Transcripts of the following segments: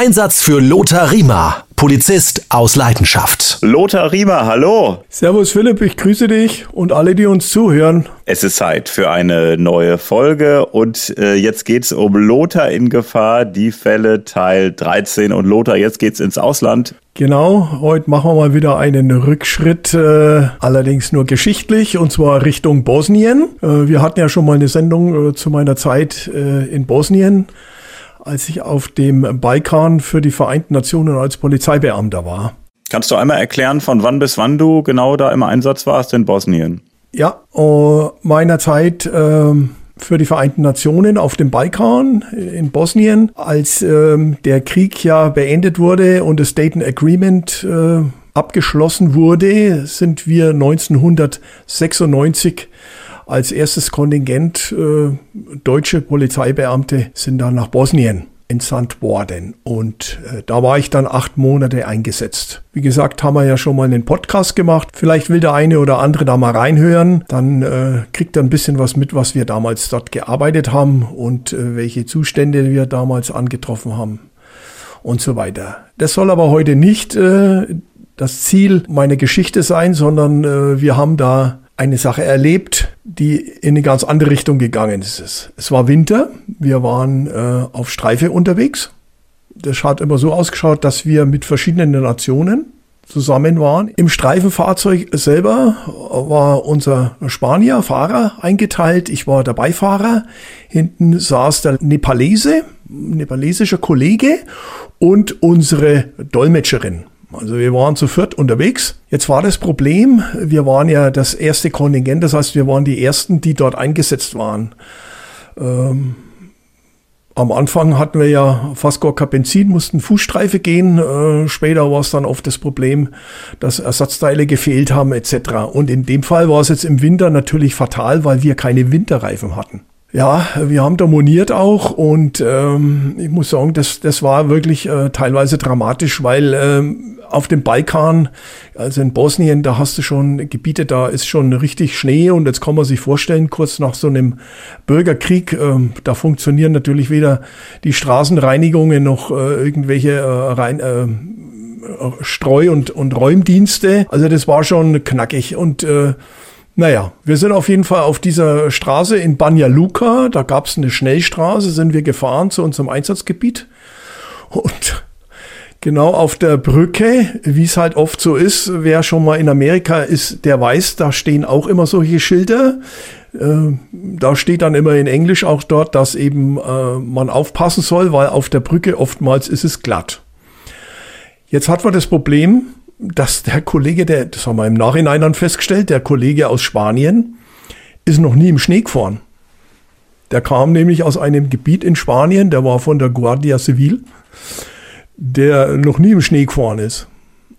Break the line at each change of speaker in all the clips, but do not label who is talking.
Einsatz für Lothar Riemer, Polizist aus Leidenschaft.
Lothar Riemer, hallo.
Servus Philipp, ich grüße dich und alle, die uns zuhören.
Es ist Zeit für eine neue Folge und äh, jetzt geht's um Lothar in Gefahr, die Fälle Teil 13 und Lothar, jetzt geht's ins Ausland.
Genau, heute machen wir mal wieder einen Rückschritt, äh, allerdings nur geschichtlich, und zwar Richtung Bosnien. Äh, wir hatten ja schon mal eine Sendung äh, zu meiner Zeit äh, in Bosnien als ich auf dem Balkan für die Vereinten Nationen als Polizeibeamter war.
Kannst du einmal erklären, von wann bis wann du genau da im Einsatz warst in Bosnien?
Ja, uh, meiner Zeit äh, für die Vereinten Nationen auf dem Balkan in Bosnien, als äh, der Krieg ja beendet wurde und das Dayton Agreement äh, abgeschlossen wurde, sind wir 1996 als erstes Kontingent äh, deutsche Polizeibeamte sind dann nach Bosnien entsandt worden. Und äh, da war ich dann acht Monate eingesetzt. Wie gesagt, haben wir ja schon mal einen Podcast gemacht. Vielleicht will der eine oder andere da mal reinhören. Dann äh, kriegt er ein bisschen was mit, was wir damals dort gearbeitet haben und äh, welche Zustände wir damals angetroffen haben und so weiter. Das soll aber heute nicht äh, das Ziel meiner Geschichte sein, sondern äh, wir haben da eine Sache erlebt, die in eine ganz andere Richtung gegangen ist. Es war Winter, wir waren äh, auf Streife unterwegs. Das hat immer so ausgeschaut, dass wir mit verschiedenen Nationen zusammen waren. Im Streifenfahrzeug selber war unser Spanier, Fahrer eingeteilt. Ich war der Beifahrer. Hinten saß der Nepalese, nepalesischer Kollege und unsere Dolmetscherin. Also wir waren zu viert unterwegs. Jetzt war das Problem, wir waren ja das erste Kontingent, das heißt, wir waren die Ersten, die dort eingesetzt waren. Ähm, am Anfang hatten wir ja fast gar kein Benzin, mussten Fußstreife gehen. Äh, später war es dann oft das Problem, dass Ersatzteile gefehlt haben etc. Und in dem Fall war es jetzt im Winter natürlich fatal, weil wir keine Winterreifen hatten. Ja, wir haben da moniert auch und ähm, ich muss sagen, das, das war wirklich äh, teilweise dramatisch, weil ähm, auf dem Balkan, also in Bosnien, da hast du schon Gebiete, da ist schon richtig Schnee und jetzt kann man sich vorstellen, kurz nach so einem Bürgerkrieg, ähm, da funktionieren natürlich weder die Straßenreinigungen noch äh, irgendwelche äh, rein, äh, Streu- und, und Räumdienste. Also das war schon knackig und äh, naja, wir sind auf jeden Fall auf dieser Straße in Banja Luka. Da gab es eine Schnellstraße, sind wir gefahren zu unserem Einsatzgebiet. Und genau auf der Brücke, wie es halt oft so ist, wer schon mal in Amerika ist, der weiß, da stehen auch immer solche Schilder. Äh, da steht dann immer in Englisch auch dort, dass eben äh, man aufpassen soll, weil auf der Brücke oftmals ist es glatt. Jetzt hat man das Problem, dass der Kollege, der, das haben wir im Nachhinein dann festgestellt, der Kollege aus Spanien ist noch nie im Schnee gefahren. Der kam nämlich aus einem Gebiet in Spanien, der war von der Guardia Civil, der noch nie im Schnee gefahren ist.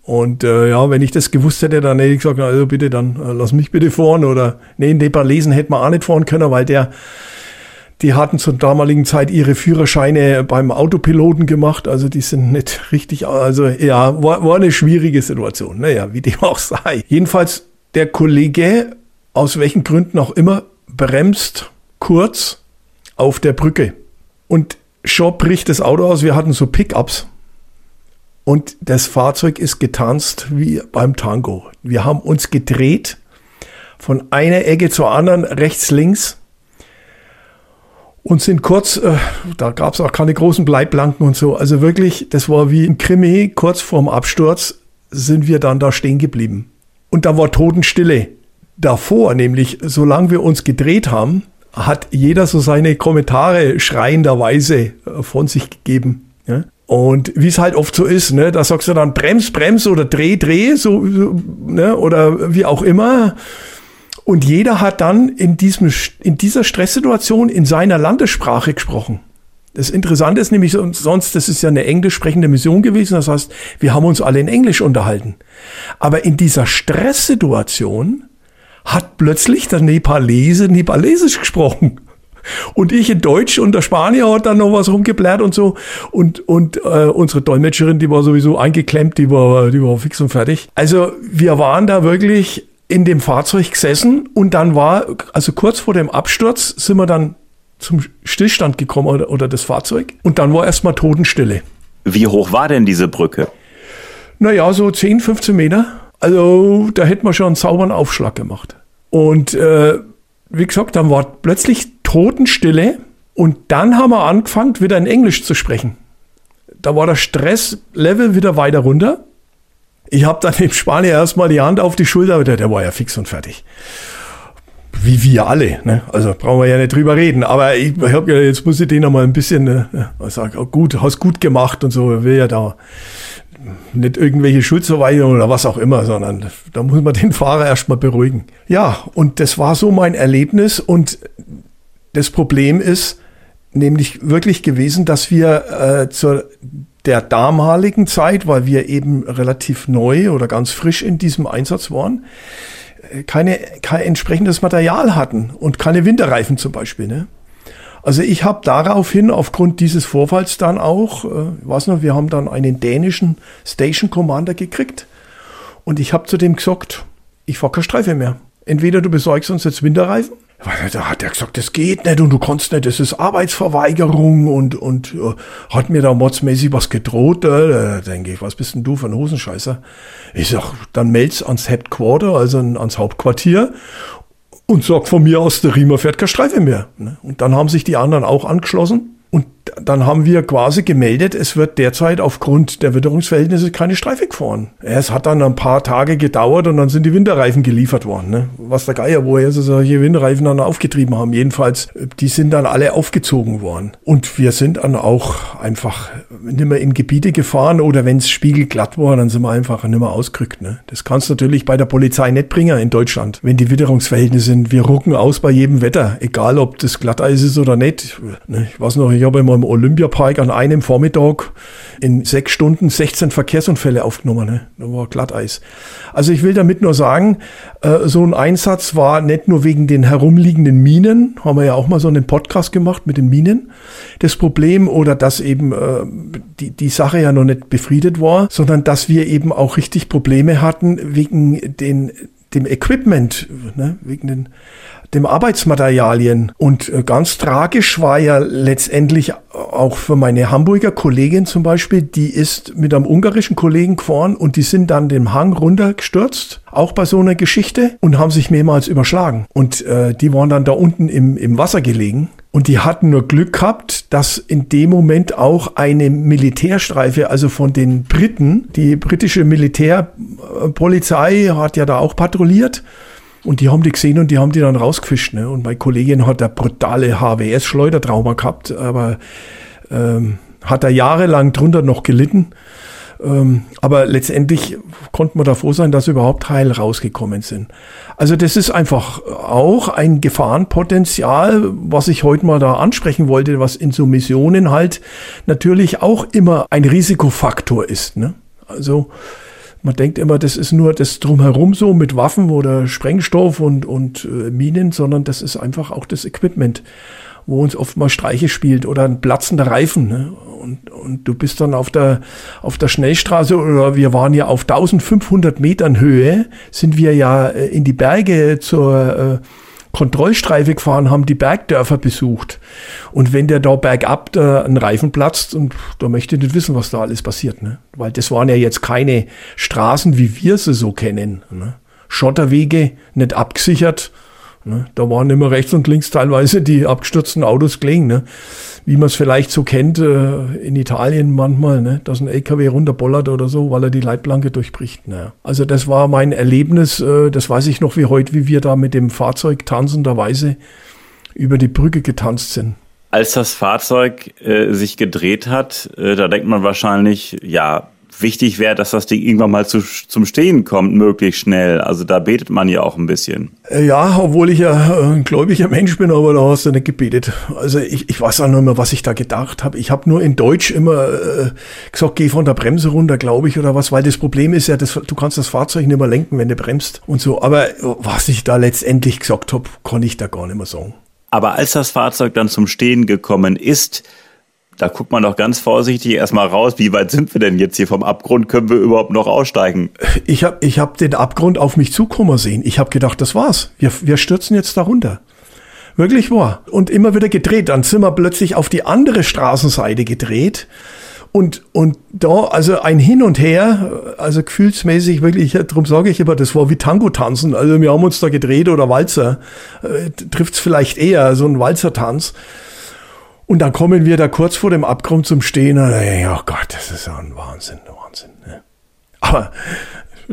Und äh, ja, wenn ich das gewusst hätte, dann hätte ich gesagt, also bitte, dann äh, lass mich bitte fahren. Oder nee, in Nepalesen hätte man auch nicht fahren können, weil der die hatten zur damaligen Zeit ihre Führerscheine beim Autopiloten gemacht, also die sind nicht richtig, also ja, war, war eine schwierige Situation. Naja, wie dem auch sei. Jedenfalls der Kollege, aus welchen Gründen auch immer, bremst kurz auf der Brücke. Und schon bricht das Auto aus. Wir hatten so Pickups. Und das Fahrzeug ist getanzt wie beim Tango. Wir haben uns gedreht von einer Ecke zur anderen, rechts, links und sind kurz, äh, da gab es auch keine großen Bleiblanken und so. Also wirklich, das war wie ein Krimi, kurz vorm Absturz sind wir dann da stehen geblieben. Und da war Totenstille. Davor, nämlich solange wir uns gedreht haben, hat jeder so seine Kommentare schreienderweise äh, von sich gegeben. Und wie es halt oft so ist, ne, da sagst du dann Brems, Brems oder Dreh, Dreh, so, so ne, oder wie auch immer. Und jeder hat dann in, diesem, in dieser Stresssituation in seiner Landessprache gesprochen. Das Interessante ist nämlich sonst, das ist ja eine englisch sprechende Mission gewesen. Das heißt, wir haben uns alle in Englisch unterhalten. Aber in dieser Stresssituation hat plötzlich der Nepalese Nepalesisch gesprochen. Und ich in Deutsch und der Spanier hat dann noch was rumgeblärt und so. Und, und äh, unsere Dolmetscherin, die war sowieso eingeklemmt, die war, die war fix und fertig. Also wir waren da wirklich in dem Fahrzeug gesessen und dann war, also kurz vor dem Absturz, sind wir dann zum Stillstand gekommen oder, oder das Fahrzeug und dann war erstmal Totenstille.
Wie hoch war denn diese Brücke?
Naja, so 10, 15 Meter. Also da hätten wir schon einen sauberen Aufschlag gemacht. Und äh, wie gesagt, dann war plötzlich Totenstille und dann haben wir angefangen, wieder in Englisch zu sprechen. Da war der Stresslevel wieder weiter runter. Ich habe dann dem Spanier erstmal die Hand auf die Schulter, der, war ja fix und fertig. Wie wir alle, ne? Also brauchen wir ja nicht drüber reden. Aber ich habe ja, jetzt muss ich den noch mal ein bisschen, äh, sagen, oh, gut, hast gut gemacht und so, will ja da nicht irgendwelche Schuldzuweisungen oder was auch immer, sondern da muss man den Fahrer erstmal beruhigen. Ja, und das war so mein Erlebnis und das Problem ist nämlich wirklich gewesen, dass wir äh, zur der damaligen Zeit, weil wir eben relativ neu oder ganz frisch in diesem Einsatz waren, äh, keine, kein entsprechendes Material hatten und keine Winterreifen zum Beispiel. Ne? Also ich habe daraufhin aufgrund dieses Vorfalls dann auch, äh, weiß noch, wir haben dann einen dänischen Station Commander gekriegt und ich habe zu dem gesagt, ich fahre keine Streife mehr. Entweder du besorgst uns jetzt Winterreifen, da hat er gesagt, das geht nicht und du kannst nicht, das ist Arbeitsverweigerung und, und uh, hat mir da modsmäßig was gedroht. Äh, da denke ich, was bist denn du für ein Hosenscheißer? Ich sag, dann meld's ans Headquarter, also ans Hauptquartier und sag von mir aus, der Riemer fährt keine Streife mehr. Ne? Und dann haben sich die anderen auch angeschlossen. Und dann haben wir quasi gemeldet, es wird derzeit aufgrund der Witterungsverhältnisse keine Streife gefahren. Es hat dann ein paar Tage gedauert und dann sind die Winterreifen geliefert worden. Ne? Was der Geier, woher sie solche Winterreifen dann aufgetrieben haben. Jedenfalls, die sind dann alle aufgezogen worden. Und wir sind dann auch einfach nicht mehr in Gebiete gefahren oder wenn es spiegelglatt war, dann sind wir einfach nicht mehr ausgerückt. Ne? Das kannst du natürlich bei der Polizei nicht bringen in Deutschland, wenn die Witterungsverhältnisse sind. Wir rucken aus bei jedem Wetter, egal ob das Glatteis ist oder nicht. Ne? Ich weiß noch, ich habe immer im Olympiapark an einem Vormittag in sechs Stunden 16 Verkehrsunfälle aufgenommen. Ne? Da war Glatteis. Also ich will damit nur sagen, äh, so ein Einsatz war nicht nur wegen den herumliegenden Minen, haben wir ja auch mal so einen Podcast gemacht mit den Minen, das Problem oder dass eben äh, die, die Sache ja noch nicht befriedet war, sondern dass wir eben auch richtig Probleme hatten wegen den dem Equipment, ne, wegen den dem Arbeitsmaterialien. Und äh, ganz tragisch war ja letztendlich auch für meine Hamburger Kollegin zum Beispiel, die ist mit einem ungarischen Kollegen gefahren und die sind dann den Hang runtergestürzt, auch bei so einer Geschichte, und haben sich mehrmals überschlagen. Und äh, die waren dann da unten im, im Wasser gelegen. Und die hatten nur Glück gehabt, dass in dem Moment auch eine Militärstreife, also von den Briten, die britische Militärpolizei hat ja da auch patrouilliert und die haben die gesehen und die haben die dann rausgefischt. Ne? Und meine Kollegin hat eine brutale HWS-Schleudertrauma gehabt, aber ähm, hat er jahrelang drunter noch gelitten. Ähm, aber letztendlich konnte man da froh sein, dass überhaupt heil rausgekommen sind. Also das ist einfach auch ein Gefahrenpotenzial, was ich heute mal da ansprechen wollte, was in so Missionen halt natürlich auch immer ein Risikofaktor ist. Ne? Also man denkt immer, das ist nur das drumherum so mit Waffen oder Sprengstoff und, und äh, Minen, sondern das ist einfach auch das Equipment, wo uns oft mal Streiche spielt oder ein platzender Reifen. Ne? Und, und du bist dann auf der, auf der Schnellstraße oder wir waren ja auf 1500 Metern Höhe, sind wir ja äh, in die Berge zur äh, Kontrollstreife gefahren, haben die Bergdörfer besucht. Und wenn der da bergab da ein Reifen platzt, und da möchte ich nicht wissen, was da alles passiert. Ne? Weil das waren ja jetzt keine Straßen, wie wir sie so kennen. Ne? Schotterwege, nicht abgesichert. Ne? Da waren immer rechts und links teilweise die abgestürzten Autos gelegen. Ne? Wie man es vielleicht so kennt äh, in Italien manchmal, ne? dass ein LKW runterbollert oder so, weil er die Leitplanke durchbricht. Ne? Also das war mein Erlebnis, äh, das weiß ich noch wie heute, wie wir da mit dem Fahrzeug tanzenderweise über die Brücke getanzt sind.
Als das Fahrzeug äh, sich gedreht hat, äh, da denkt man wahrscheinlich, ja, wichtig wäre, dass das Ding irgendwann mal zu, zum Stehen kommt, möglichst schnell. Also da betet man ja auch ein bisschen.
Äh, ja, obwohl ich ja äh, ein gläubiger Mensch bin, aber da hast du nicht gebetet. Also ich, ich weiß auch nicht mehr, was ich da gedacht habe. Ich habe nur in Deutsch immer äh, gesagt, geh von der Bremse runter, glaube ich, oder was, weil das Problem ist ja, das, du kannst das Fahrzeug nicht mehr lenken, wenn du bremst und so. Aber was ich da letztendlich gesagt habe, kann ich da gar nicht mehr sagen.
Aber als das Fahrzeug dann zum Stehen gekommen ist, da guckt man doch ganz vorsichtig erstmal raus, wie weit sind wir denn jetzt hier vom Abgrund? Können wir überhaupt noch aussteigen?
Ich habe ich hab den Abgrund auf mich zukommen sehen. Ich habe gedacht, das war's. Wir, wir stürzen jetzt da runter. Wirklich wahr. Und immer wieder gedreht. Dann sind wir plötzlich auf die andere Straßenseite gedreht. Und, und da, also ein Hin und Her, also gefühlsmäßig wirklich, darum sage ich immer, das war wie Tango tanzen. Also wir haben uns da gedreht oder Walzer, äh, trifft es vielleicht eher, so ein Walzertanz. Und dann kommen wir da kurz vor dem Abgrund zum Stehen und ja oh Gott, das ist ja ein Wahnsinn, Wahnsinn. Ne? Aber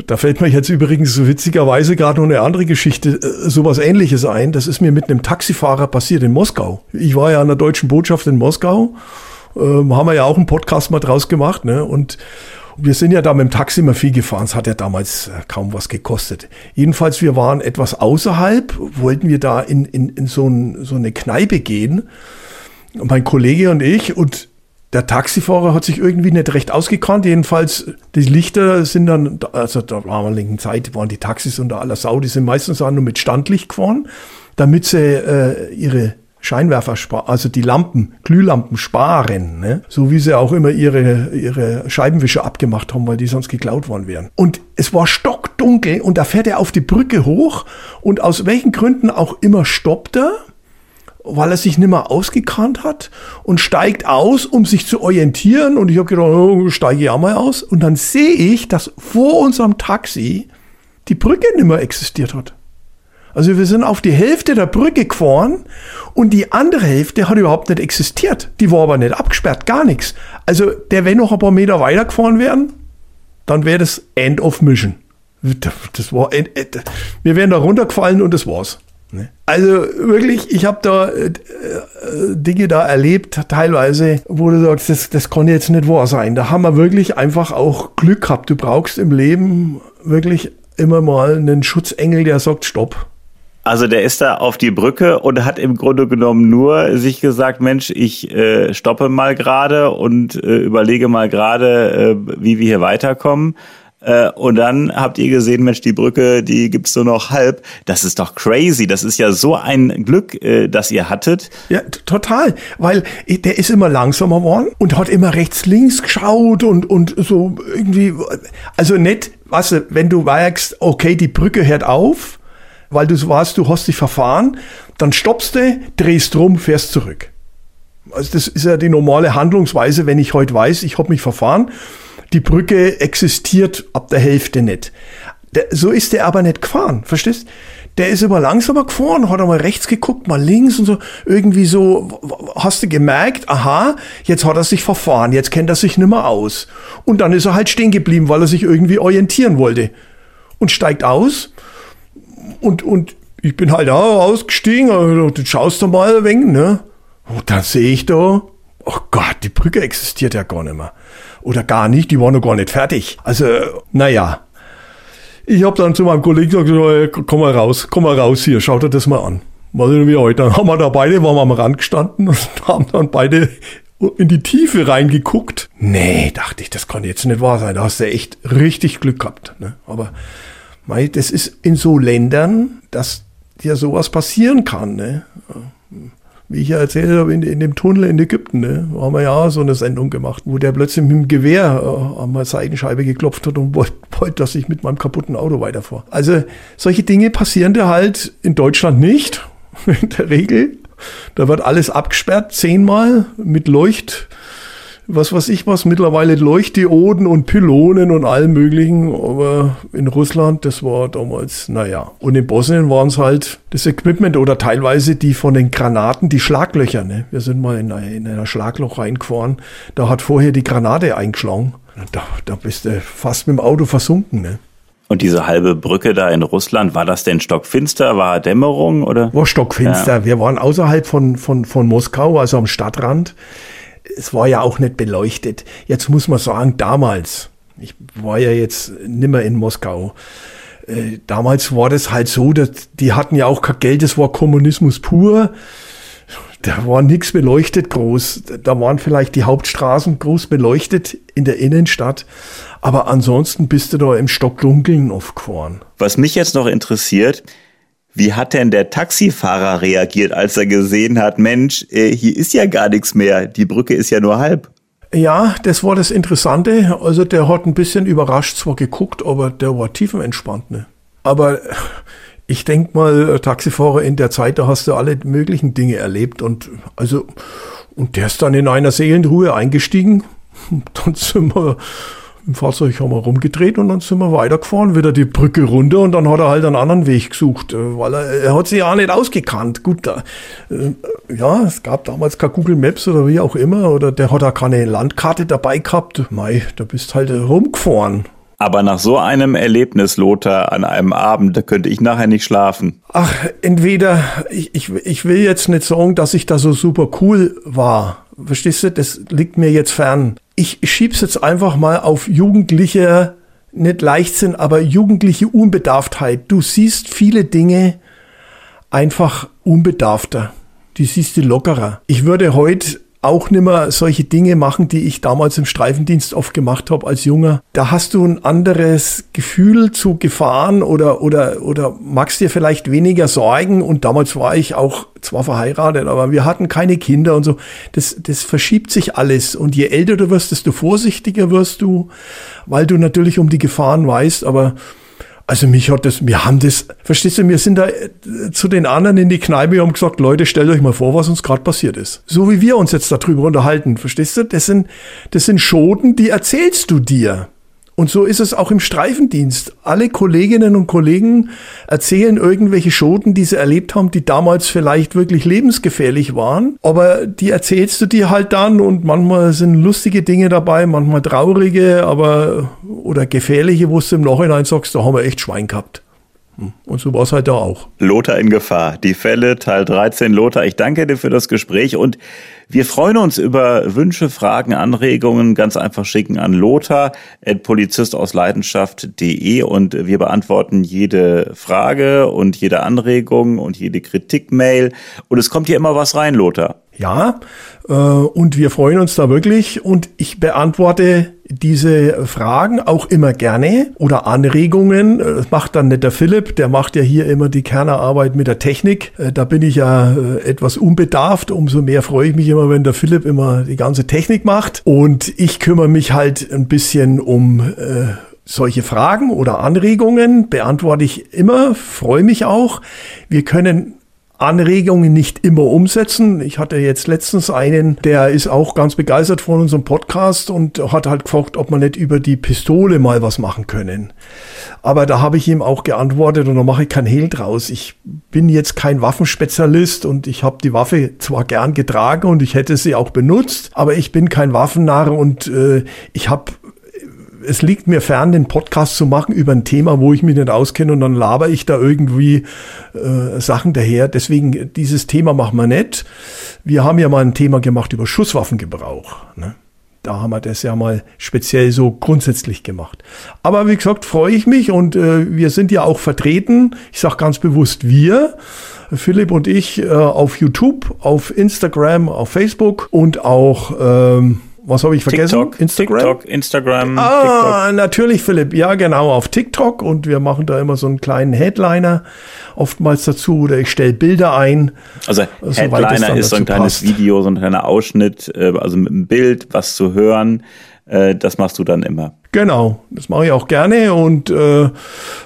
da fällt mir jetzt übrigens so witzigerweise gerade noch eine andere Geschichte, äh, sowas ähnliches ein. Das ist mir mit einem Taxifahrer passiert in Moskau. Ich war ja an der deutschen Botschaft in Moskau, ähm, haben wir ja auch einen Podcast mal draus gemacht, ne? Und wir sind ja da mit dem Taxi immer viel gefahren. Es hat ja damals äh, kaum was gekostet. Jedenfalls, wir waren etwas außerhalb, wollten wir da in, in, in so, ein, so eine Kneipe gehen mein Kollege und ich und der Taxifahrer hat sich irgendwie nicht recht ausgekannt. Jedenfalls, die Lichter sind dann, also da war linken Zeit, waren die Taxis unter aller Sau, die sind meistens auch nur mit Standlicht gefahren, damit sie äh, ihre Scheinwerfer sparen, also die Lampen, Glühlampen sparen, ne? so wie sie auch immer ihre, ihre Scheibenwischer abgemacht haben, weil die sonst geklaut worden wären. Und es war stockdunkel und da fährt er auf die Brücke hoch und aus welchen Gründen auch immer stoppt er weil er sich nicht mehr ausgekannt hat und steigt aus, um sich zu orientieren. Und ich habe gedacht, oh, steige ja mal aus. Und dann sehe ich, dass vor unserem Taxi die Brücke nicht mehr existiert hat. Also wir sind auf die Hälfte der Brücke gefahren und die andere Hälfte hat überhaupt nicht existiert. Die war aber nicht abgesperrt, gar nichts. Also der, wenn noch ein paar Meter weiter gefahren wären, dann wäre das End of Mission. Das war, wir wären da runtergefallen und das war's. Ne? Also wirklich, ich habe da äh, äh, Dinge da erlebt, teilweise, wo du sagst, das, das kann jetzt nicht wahr sein. Da haben wir wirklich einfach auch Glück gehabt. Du brauchst im Leben wirklich immer mal einen Schutzengel, der sagt, stopp.
Also der ist da auf die Brücke und hat im Grunde genommen nur sich gesagt, Mensch, ich äh, stoppe mal gerade und äh, überlege mal gerade, äh, wie wir hier weiterkommen. Äh, und dann habt ihr gesehen, Mensch, die Brücke, die gibt's nur noch halb. Das ist doch crazy. Das ist ja so ein Glück, äh, das ihr hattet.
Ja, total. Weil der ist immer langsamer geworden und hat immer rechts, links geschaut und, und so irgendwie, also nicht, weißt du, wenn du merkst, okay, die Brücke hört auf, weil du warst, du hast dich verfahren, dann stoppst du, drehst rum, fährst zurück. Also das ist ja die normale Handlungsweise, wenn ich heute weiß, ich habe mich verfahren die Brücke existiert ab der Hälfte nicht. Der, so ist der aber nicht gefahren, verstehst? Der ist immer langsamer gefahren, hat einmal rechts geguckt, mal links und so. Irgendwie so, hast du gemerkt, aha, jetzt hat er sich verfahren, jetzt kennt er sich nimmer aus. Und dann ist er halt stehen geblieben, weil er sich irgendwie orientieren wollte. Und steigt aus. Und, und ich bin halt auch ausgestiegen, also, du schaust da mal ein wenig, ne? Und dann sehe ich da, oh Gott, die Brücke existiert ja gar nicht mehr oder gar nicht, die waren noch gar nicht fertig. Also, naja. Ich habe dann zu meinem Kollegen gesagt, komm mal raus, komm mal raus hier, schaut dir das mal an. Mal sehen, wie heute. Dann haben wir da beide, waren wir am Rand gestanden und haben dann beide in die Tiefe reingeguckt. Nee, dachte ich, das kann jetzt nicht wahr sein. Da hast du echt richtig Glück gehabt. Ne? Aber mei, das ist in so Ländern, dass dir sowas passieren kann. Ne? Wie ich ja erzählt habe, in, in dem Tunnel in Ägypten, ne, haben wir ja so eine Sendung gemacht, wo der plötzlich mit dem Gewehr äh, an meiner Seitenscheibe geklopft hat und wollte, wollt, dass ich mit meinem kaputten Auto weiterfahre. Also solche Dinge passieren dir halt in Deutschland nicht, in der Regel. Da wird alles abgesperrt, zehnmal mit Leucht was weiß ich was, mittlerweile Leuchtdioden und Pylonen und allem möglichen, aber in Russland, das war damals, naja. Und in Bosnien waren es halt das Equipment oder teilweise die von den Granaten, die Schlaglöcher, ne? Wir sind mal in, in einer Schlagloch reingefahren, da hat vorher die Granate eingeschlagen. Da, da bist du fast mit dem Auto versunken, ne?
Und diese halbe Brücke da in Russland, war das denn stockfinster? War Dämmerung oder?
War stockfinster. Ja. Wir waren außerhalb von, von, von Moskau, also am Stadtrand es war ja auch nicht beleuchtet. Jetzt muss man sagen, damals, ich war ja jetzt nimmer in Moskau, äh, damals war das halt so, dass die hatten ja auch kein Geld, das war Kommunismus pur. Da war nichts beleuchtet groß. Da waren vielleicht die Hauptstraßen groß beleuchtet in der Innenstadt. Aber ansonsten bist du da im Stockdunkeln aufgefahren.
Was mich jetzt noch interessiert, wie hat denn der Taxifahrer reagiert, als er gesehen hat, Mensch, äh, hier ist ja gar nichts mehr, die Brücke ist ja nur halb?
Ja, das war das Interessante. Also der hat ein bisschen überrascht zwar geguckt, aber der war tiefenentspannt. Ne? Aber ich denke mal, Taxifahrer in der Zeit, da hast du alle möglichen Dinge erlebt und also und der ist dann in einer Seelenruhe eingestiegen Dann sind wir im Fahrzeug haben wir rumgedreht und dann sind wir weitergefahren, wieder die Brücke runter und dann hat er halt einen anderen Weg gesucht, äh, weil er, er hat sich ja nicht ausgekannt. Gut, da, äh, ja, es gab damals kein Google Maps oder wie auch immer oder der hat auch keine Landkarte dabei gehabt. Mei, da bist halt rumgefahren.
Aber nach so einem Erlebnis, Lothar, an einem Abend, da könnte ich nachher nicht schlafen.
Ach, entweder, ich, ich, ich will jetzt nicht sagen, dass ich da so super cool war. Verstehst du? Das liegt mir jetzt fern ich schieb's jetzt einfach mal auf jugendliche, nicht Leichtsinn, aber jugendliche Unbedarftheit. Du siehst viele Dinge einfach unbedarfter. Die siehst du lockerer. Ich würde heute auch nimmer solche Dinge machen, die ich damals im Streifendienst oft gemacht habe als Junger. Da hast du ein anderes Gefühl zu Gefahren oder, oder, oder magst dir vielleicht weniger Sorgen. Und damals war ich auch zwar verheiratet, aber wir hatten keine Kinder und so. Das, das verschiebt sich alles. Und je älter du wirst, desto vorsichtiger wirst du, weil du natürlich um die Gefahren weißt. Aber also mich hat das, wir haben das, verstehst du, wir sind da äh, zu den anderen in die Kneipe und haben gesagt, Leute, stellt euch mal vor, was uns gerade passiert ist. So wie wir uns jetzt darüber unterhalten, verstehst du? Das sind, das sind Schoten, die erzählst du dir. Und so ist es auch im Streifendienst. Alle Kolleginnen und Kollegen erzählen irgendwelche Schoten, die sie erlebt haben, die damals vielleicht wirklich lebensgefährlich waren. Aber die erzählst du dir halt dann und manchmal sind lustige Dinge dabei, manchmal traurige, aber oder gefährliche, wo du im Nachhinein sagst, da haben wir echt Schwein gehabt. Und so war es halt da auch.
Lothar in Gefahr. Die Fälle, Teil 13. Lothar, ich danke dir für das Gespräch und wir freuen uns über Wünsche, Fragen, Anregungen. Ganz einfach schicken an Lothar, Polizist aus Leidenschaft.de und wir beantworten jede Frage und jede Anregung und jede Kritikmail. Und es kommt hier immer was rein, Lothar.
Ja, äh, und wir freuen uns da wirklich und ich beantworte diese Fragen auch immer gerne oder Anregungen. Äh, das macht dann nicht der Philipp, der macht ja hier immer die Kernerarbeit mit der Technik. Äh, da bin ich ja etwas unbedarft. Umso mehr freue ich mich immer, wenn der Philipp immer die ganze Technik macht. Und ich kümmere mich halt ein bisschen um äh, solche Fragen oder Anregungen. Beantworte ich immer, freue mich auch. Wir können Anregungen nicht immer umsetzen. Ich hatte jetzt letztens einen, der ist auch ganz begeistert von unserem Podcast und hat halt gefragt, ob man nicht über die Pistole mal was machen können. Aber da habe ich ihm auch geantwortet und da mache ich kein Hehl draus. Ich bin jetzt kein Waffenspezialist und ich habe die Waffe zwar gern getragen und ich hätte sie auch benutzt, aber ich bin kein Waffennarr und äh, ich habe es liegt mir fern, den Podcast zu machen über ein Thema, wo ich mich nicht auskenne und dann laber ich da irgendwie äh, Sachen daher. Deswegen, dieses Thema machen wir nicht. Wir haben ja mal ein Thema gemacht über Schusswaffengebrauch. Ne? Da haben wir das ja mal speziell so grundsätzlich gemacht. Aber wie gesagt, freue ich mich und äh, wir sind ja auch vertreten. Ich sage ganz bewusst wir. Philipp und ich äh, auf YouTube, auf Instagram, auf Facebook und auch ähm, was habe ich vergessen?
TikTok, Instagram? TikTok, Instagram.
Ah, TikTok. natürlich, Philipp. Ja, genau, auf TikTok. Und wir machen da immer so einen kleinen Headliner oftmals dazu oder ich stelle Bilder ein.
Also Headliner ist so ein kleines passt. Video, so ein kleiner Ausschnitt, äh, also mit einem Bild, was zu hören. Äh, das machst du dann immer.
Genau, das mache ich auch gerne und äh,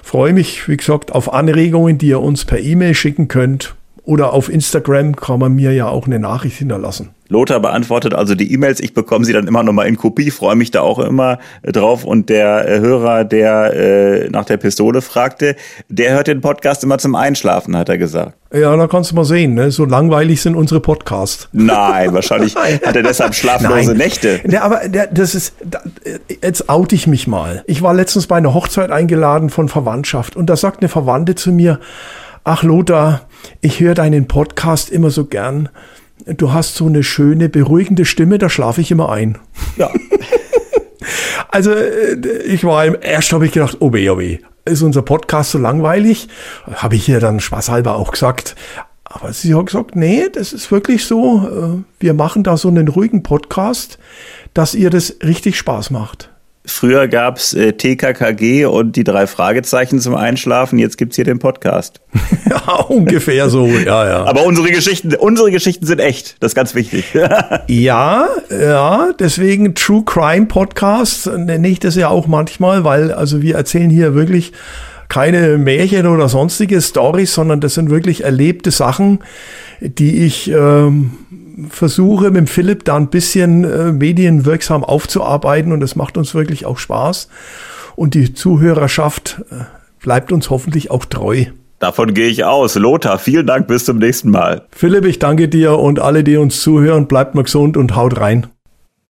freue mich, wie gesagt, auf Anregungen, die ihr uns per E-Mail schicken könnt. Oder auf Instagram kann man mir ja auch eine Nachricht hinterlassen.
Lothar beantwortet also die E-Mails. Ich bekomme sie dann immer nochmal in Kopie, freue mich da auch immer äh, drauf. Und der äh, Hörer, der äh, nach der Pistole fragte, der hört den Podcast immer zum Einschlafen, hat er gesagt.
Ja, da kannst du mal sehen, ne? so langweilig sind unsere Podcasts.
Nein, wahrscheinlich hat er deshalb schlaflose Nein. Nächte.
Ja, aber das ist, jetzt oute ich mich mal. Ich war letztens bei einer Hochzeit eingeladen von Verwandtschaft und da sagt eine Verwandte zu mir, ach Lothar, ich höre deinen Podcast immer so gern. Du hast so eine schöne, beruhigende Stimme, da schlafe ich immer ein. Ja. also äh, ich war im erst habe ich gedacht, oh weh, oh weh, ist unser Podcast so langweilig? Habe ich ihr dann spaßhalber auch gesagt. Aber sie hat gesagt, nee, das ist wirklich so. Äh, wir machen da so einen ruhigen Podcast, dass ihr das richtig Spaß macht.
Früher gab's äh, TKKG und die drei Fragezeichen zum Einschlafen. Jetzt gibt's hier den Podcast.
ja, ungefähr so, ja, ja.
Aber unsere Geschichten, unsere Geschichten sind echt. Das ist ganz wichtig.
ja, ja. Deswegen True Crime Podcast nenne ich das ja auch manchmal, weil also wir erzählen hier wirklich keine Märchen oder sonstige Stories, sondern das sind wirklich erlebte Sachen, die ich ähm, versuche mit Philipp da ein bisschen äh, medienwirksam aufzuarbeiten und das macht uns wirklich auch Spaß. Und die Zuhörerschaft äh, bleibt uns hoffentlich auch treu.
Davon gehe ich aus. Lothar, vielen Dank, bis zum nächsten Mal.
Philipp, ich danke dir und alle, die uns zuhören, bleibt mal gesund und haut rein.